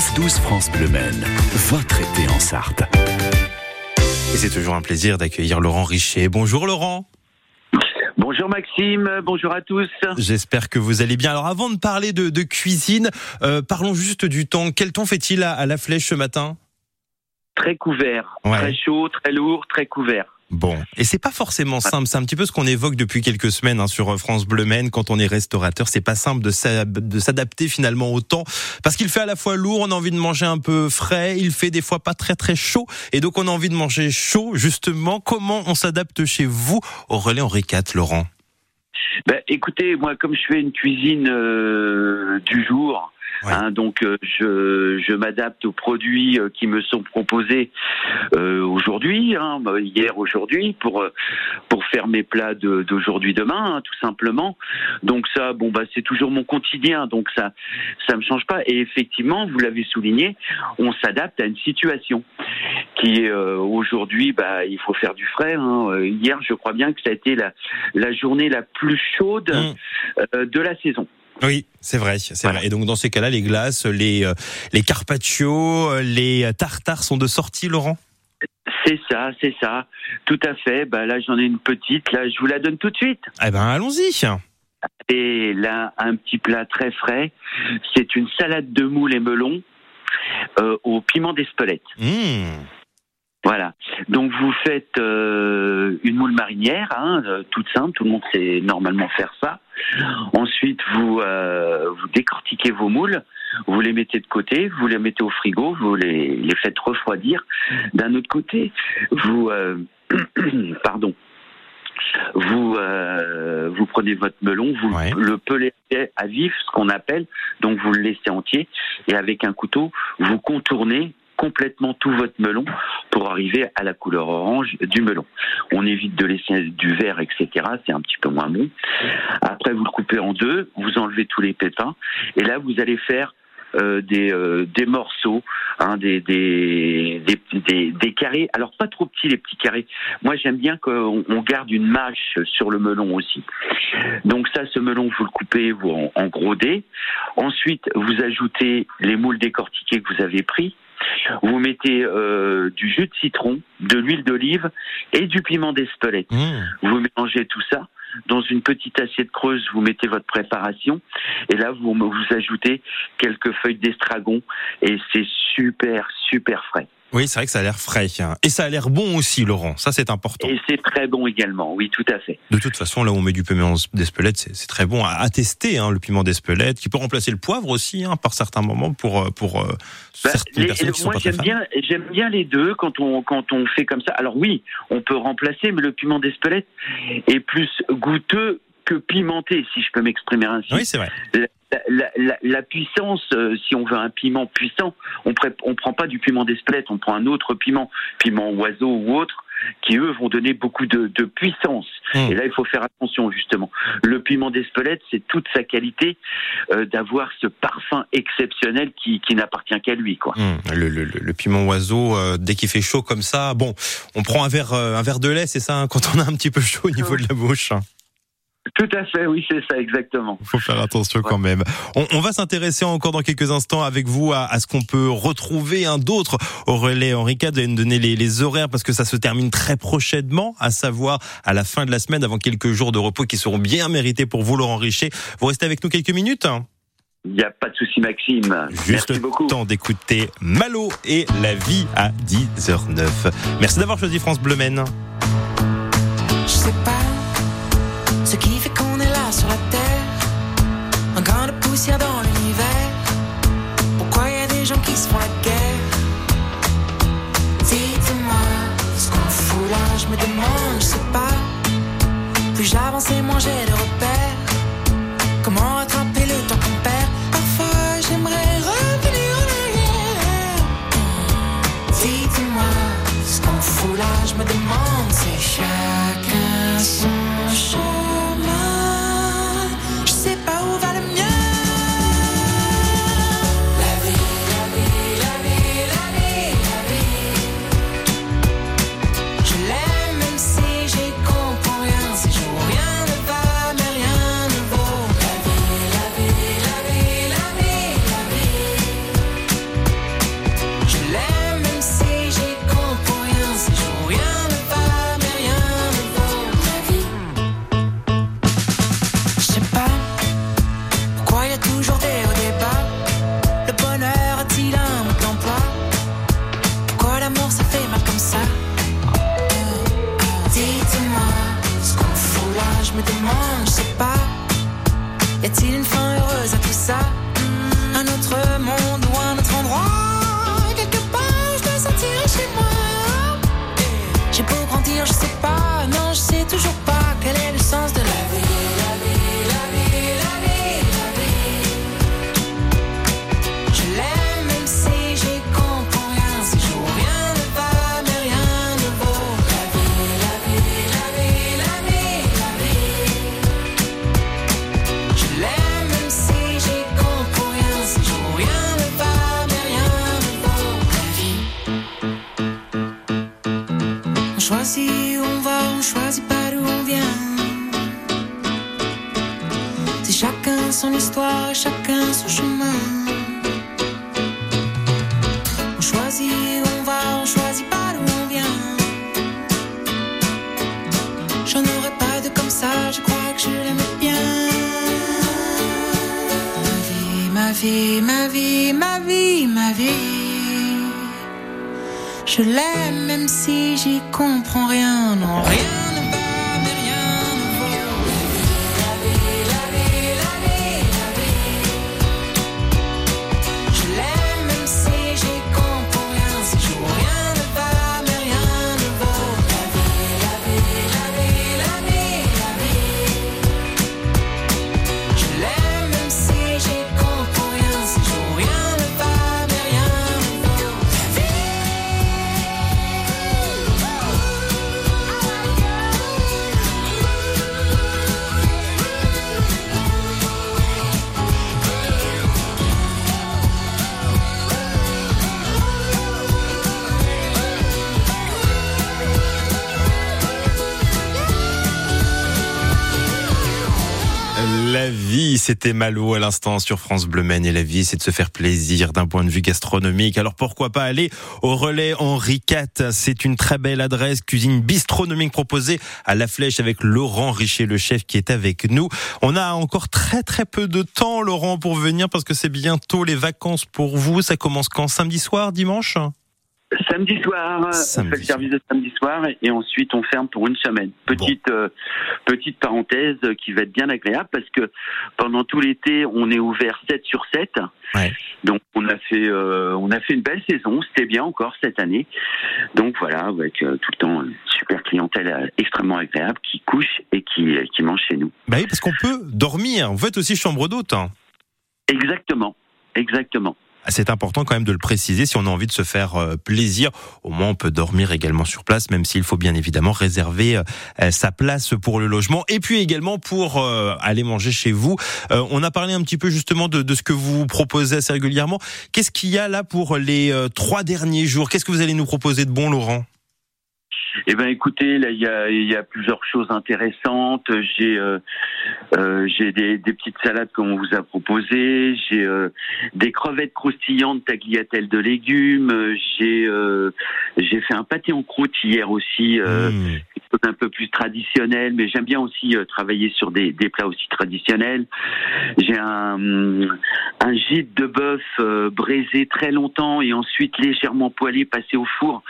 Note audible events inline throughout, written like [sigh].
9-12 France Bleu Maine, votre été en Sarthe. Et c'est toujours un plaisir d'accueillir Laurent Richer. Bonjour Laurent. Bonjour Maxime, bonjour à tous. J'espère que vous allez bien. Alors avant de parler de, de cuisine, euh, parlons juste du temps. Quel temps fait-il à, à, la flèche ce matin? Très couvert, ouais. très chaud, très lourd, très couvert. Bon, et c'est pas forcément simple. C'est un petit peu ce qu'on évoque depuis quelques semaines hein, sur France Bleu Maine. Quand on est restaurateur, c'est pas simple de s'adapter finalement au temps parce qu'il fait à la fois lourd, on a envie de manger un peu frais, il fait des fois pas très très chaud, et donc on a envie de manger chaud. Justement, comment on s'adapte chez vous au relais Henri IV, Laurent? Ben, écoutez, moi, comme je fais une cuisine euh, du jour, Ouais. Hein, donc euh, je, je m'adapte aux produits euh, qui me sont proposés euh, aujourd'hui, hein, hier, aujourd'hui, pour pour faire mes plats d'aujourd'hui, de, demain, hein, tout simplement. Donc ça, bon bah c'est toujours mon quotidien, donc ça ça me change pas. Et effectivement, vous l'avez souligné, on s'adapte à une situation qui est aujourd'hui, bah il faut faire du frais. Hein. Hier, je crois bien que ça a été la la journée la plus chaude mmh. de la saison. Oui, c'est vrai, c'est voilà. vrai. Et donc dans ces cas-là, les glaces, les euh, les carpaccio, les tartares sont de sortie, Laurent? C'est ça, c'est ça, tout à fait. Bah là, j'en ai une petite. Là, je vous la donne tout de suite. Eh ben, allons-y. Et là, un petit plat très frais. C'est une salade de moules et melons euh, au piment d'Espelette. Mmh. Voilà. Donc vous faites euh, une moule marinière, hein, toute simple, tout le monde sait normalement faire ça. Ensuite, vous euh, vous décortiquez vos moules, vous les mettez de côté, vous les mettez au frigo, vous les, les faites refroidir. D'un autre côté, vous euh, [clears throat] pardon. Vous euh, vous prenez votre melon, vous ouais. le pelez à vif, ce qu'on appelle, donc vous le laissez entier, et avec un couteau, vous contournez complètement tout votre melon pour arriver à la couleur orange du melon. On évite de laisser du vert, etc. C'est un petit peu moins bon. Après, vous le coupez en deux, vous enlevez tous les pépins, et là, vous allez faire euh, des, euh, des morceaux, hein, des, des, des, carrés. Alors pas trop petits les petits carrés. Moi j'aime bien qu'on on garde une mâche sur le melon aussi. Donc ça, ce melon vous le coupez vous en, en gros dés. Ensuite vous ajoutez les moules décortiqués que vous avez pris. Vous mettez euh, du jus de citron, de l'huile d'olive et du piment d'Espelette. Mmh. Vous mélangez tout ça. Dans une petite assiette creuse, vous mettez votre préparation et là vous vous ajoutez quelques feuilles d'estragon et c'est super super frais. Oui, c'est vrai que ça a l'air frais. Hein. Et ça a l'air bon aussi, Laurent. Ça, c'est important. Et c'est très bon également, oui, tout à fait. De toute façon, là où on met du piment d'Espelette, c'est très bon à, à tester, hein, le piment d'Espelette, qui peut remplacer le poivre aussi, hein, par certains moments, pour, pour euh, bah, certaines les, personnes qui moi, pas très bien, j'aime bien les deux quand on, quand on fait comme ça. Alors oui, on peut remplacer, mais le piment d'Espelette est plus goûteux que pimenté, si je peux m'exprimer ainsi. Oui, c'est vrai. La, la, la, puissance, euh, si on veut un piment puissant, on ne prend pas du piment d'Espelette, on prend un autre piment, piment oiseau ou autre, qui eux vont donner beaucoup de, de puissance. Mmh. Et là, il faut faire attention justement. Le piment d'Espelette, c'est toute sa qualité euh, d'avoir ce parfum exceptionnel qui, qui n'appartient qu'à lui, quoi. Mmh. Le, le, le, piment oiseau, euh, dès qu'il fait chaud comme ça, bon, on prend un verre, euh, un verre de lait, c'est ça, hein, quand on a un petit peu chaud au niveau de la bouche. Hein. Tout à fait, oui, c'est ça, exactement. Il faut faire attention quand même. On, on va s'intéresser encore dans quelques instants avec vous à, à ce qu'on peut retrouver un d'autres au relais Henri IV. Vous allez nous donner les, les, horaires parce que ça se termine très prochainement, à savoir à la fin de la semaine, avant quelques jours de repos qui seront bien mérités pour vous, Laurent Richer. Vous restez avec nous quelques minutes il n'y a pas de souci, Maxime. Juste Merci le beaucoup. temps d'écouter Malo et la vie à 10h09. Merci d'avoir choisi France Bleu Maine. Je sais pas dans l'univers. Pourquoi y a des gens qui se font la guerre? Dites-moi ce qu'on fout là, je me demande, je sais pas. Plus j'avance et moins j'ai de repères. Comment rattraper le temps qu'on perd? Parfois j'aimerais revenir en arrière. Dites-moi ce qu'on fout là, je me demande, c'est chacun demande, je sais pas. Y a-t-il une fin heureuse à tout ça hmm, Un autre monde ou un autre endroit? Quelque part, je dois sentir chez moi. J'ai beau grandir, je sais pas. Non, je sais toujours pas. Choisit où on va, on choisit pas d'où on vient. C'est chacun son histoire, chacun son chemin. On choisit où on va, on choisit pas d'où on vient. J'en aurais pas de comme ça, je crois que je l'aimais bien. Ma vie, ma vie, ma vie, ma vie, ma vie. Je l'aime même si j'y comprends rien, non rien c'était Malo à l'instant sur France Bleu Maine et la vie, c'est de se faire plaisir d'un point de vue gastronomique. Alors pourquoi pas aller au relais Henri IV C'est une très belle adresse, cuisine bistronomique proposée à la flèche avec Laurent Richer, le chef qui est avec nous. On a encore très très peu de temps, Laurent, pour venir parce que c'est bientôt les vacances pour vous. Ça commence quand? Samedi soir, dimanche? Samedi soir, Samedi on fait le service de samedi soir et ensuite on ferme pour une semaine. Petite euh, petite parenthèse qui va être bien agréable parce que pendant tout l'été on est ouvert 7 sur 7. Ouais. Donc on a fait euh, on a fait une belle saison, c'était bien encore cette année. Donc voilà, avec euh, tout le temps une super clientèle euh, extrêmement agréable qui couche et qui euh, qui mange chez nous. Bah oui, parce qu'on peut dormir. Vous faites aussi chambre d'hôte. hein. Exactement. Exactement. C'est important quand même de le préciser si on a envie de se faire euh, plaisir. Au moins, on peut dormir également sur place, même s'il faut bien évidemment réserver euh, sa place pour le logement et puis également pour euh, aller manger chez vous. On a parlé un petit peu justement de, ce que vous proposez assez régulièrement. Qu'est-ce qu'il y a là pour les trois derniers jours? Qu'est-ce que vous allez nous proposer de bon, Laurent? Eh ben, écoutez, là, il y a, il y a plusieurs choses intéressantes. J'ai, euh, euh, j'ai des, des petites salades qu'on vous a proposées. J'ai euh, des crevettes croustillantes tagliatelles de légumes. J'ai, j'ai fait un pâté en croûte hier aussi. Mmh. un peu plus traditionnel, mais j'aime bien aussi euh, travailler sur des, des plats aussi traditionnels. J'ai un, un gîte de bœuf euh, braisé très longtemps et ensuite légèrement poêlé, passé au four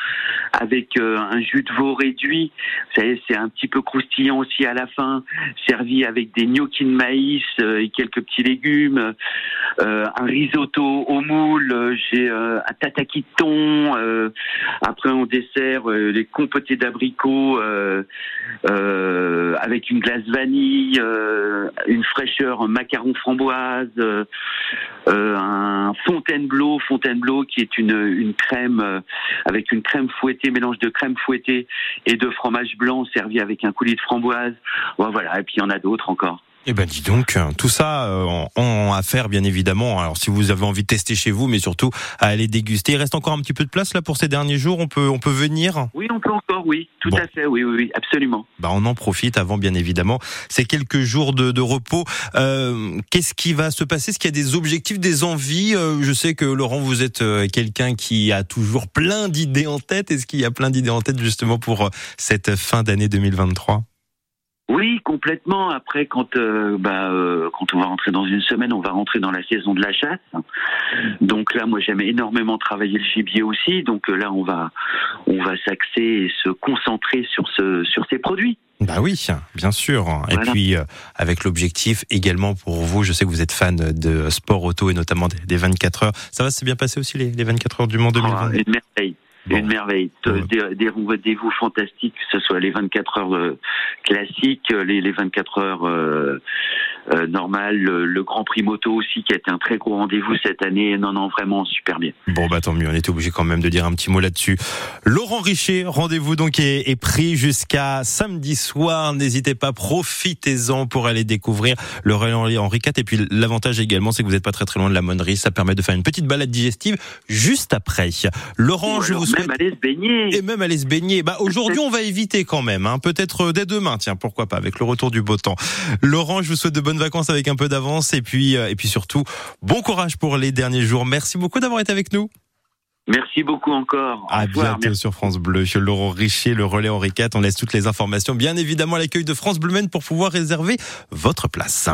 avec euh, un jus de veau réduit. Vous savez, c'est un petit peu croustillant aussi à la fin, servi avec des gnocchis de maïs euh, et quelques petits légumes. Euh, un risotto au moule. euh, J'ai un tataki de thon. après, en dessert, les compotés d'abricots avec une glace vanille, une fraîcheur, un macaron framboise, un Fontainebleau, Fontainebleau qui est une, crème avec une crème fouettée, mélange de crème fouettée et de fromage blanc servi avec un coulis de framboise. Voilà, et puis il y en a d'autres encore. Eh ben dis donc, euh, tout ça euh, affaire bien évidemment. Alors si vous avez envie de tester chez vous, mais surtout à aller déguster. Il reste encore un petit peu de place là pour ces derniers jours. On peut on peut venir. Oui, on peut encore, oui, tout Bon. à fait, oui, oui, oui, absolument. Bah on en profite avant bien évidemment ces quelques jours de, de repos. Euh, Qu'est-ce qui va se passer? Est-ce qu'il y a des objectifs, des envies? Euh, Je sais que Laurent, vous êtes euh, quelqu'un qui a toujours plein d'idées en tête. Est-ce qu'il y a plein d'idées en tête justement pour euh, cette fin d'année 2023 Oui, complètement. Après, quand euh, bah, euh, quand on va rentrer dans une semaine, on va rentrer dans la saison de la chasse. Donc là, moi, j'aime énormément travailler le gibier aussi. Donc euh, là, on va on va s'axer et se concentrer sur ce sur ces produits. Bah oui, bien sûr. Et puis avec l'objectif également pour vous, je sais que vous êtes fan de sport auto et notamment des, 24 heures. Ça va, c'est bien passé aussi les, 24 heures du Mans 2020. une Une merveille. Des, des rendez-vous fantastiques, que ce soit les 24 heures euh, classiques, les, les 24 heures euh, euh, normales, le, Grand Prix moto aussi, qui a été un très gros rendez-vous cette année. Non, non, vraiment super bien. Bon, bah tant mieux. On était obligé quand même de dire un petit mot là-dessus. Laurent Richer, rendez-vous donc est, est pris jusqu'à samedi soir. N'hésitez pas, profitez-en pour aller découvrir le Relais Henri IV. Et puis l'avantage également, c'est que vous n'êtes pas très très loin de la monnerie. Ça permet de faire une petite balade digestive juste après. Laurent, je vous souhaite même aller se baigner. Et même aller se baigner. Bah aujourd'hui, on va éviter quand même. Hein. Peut-être euh, dès demain. Tiens, pourquoi pas avec le retour du beau temps. Laurent, je vous souhaite de bonnes vacances avec un peu d'avance et puis euh, et puis surtout bon courage pour les derniers jours. Merci beaucoup d'avoir été avec nous. Merci beaucoup encore. à bientôt sur France Bleu. Laurent Richer, le relais Henri IV. On laisse toutes les informations, bien évidemment, à l'accueil de France Bleu pour pouvoir réserver votre place.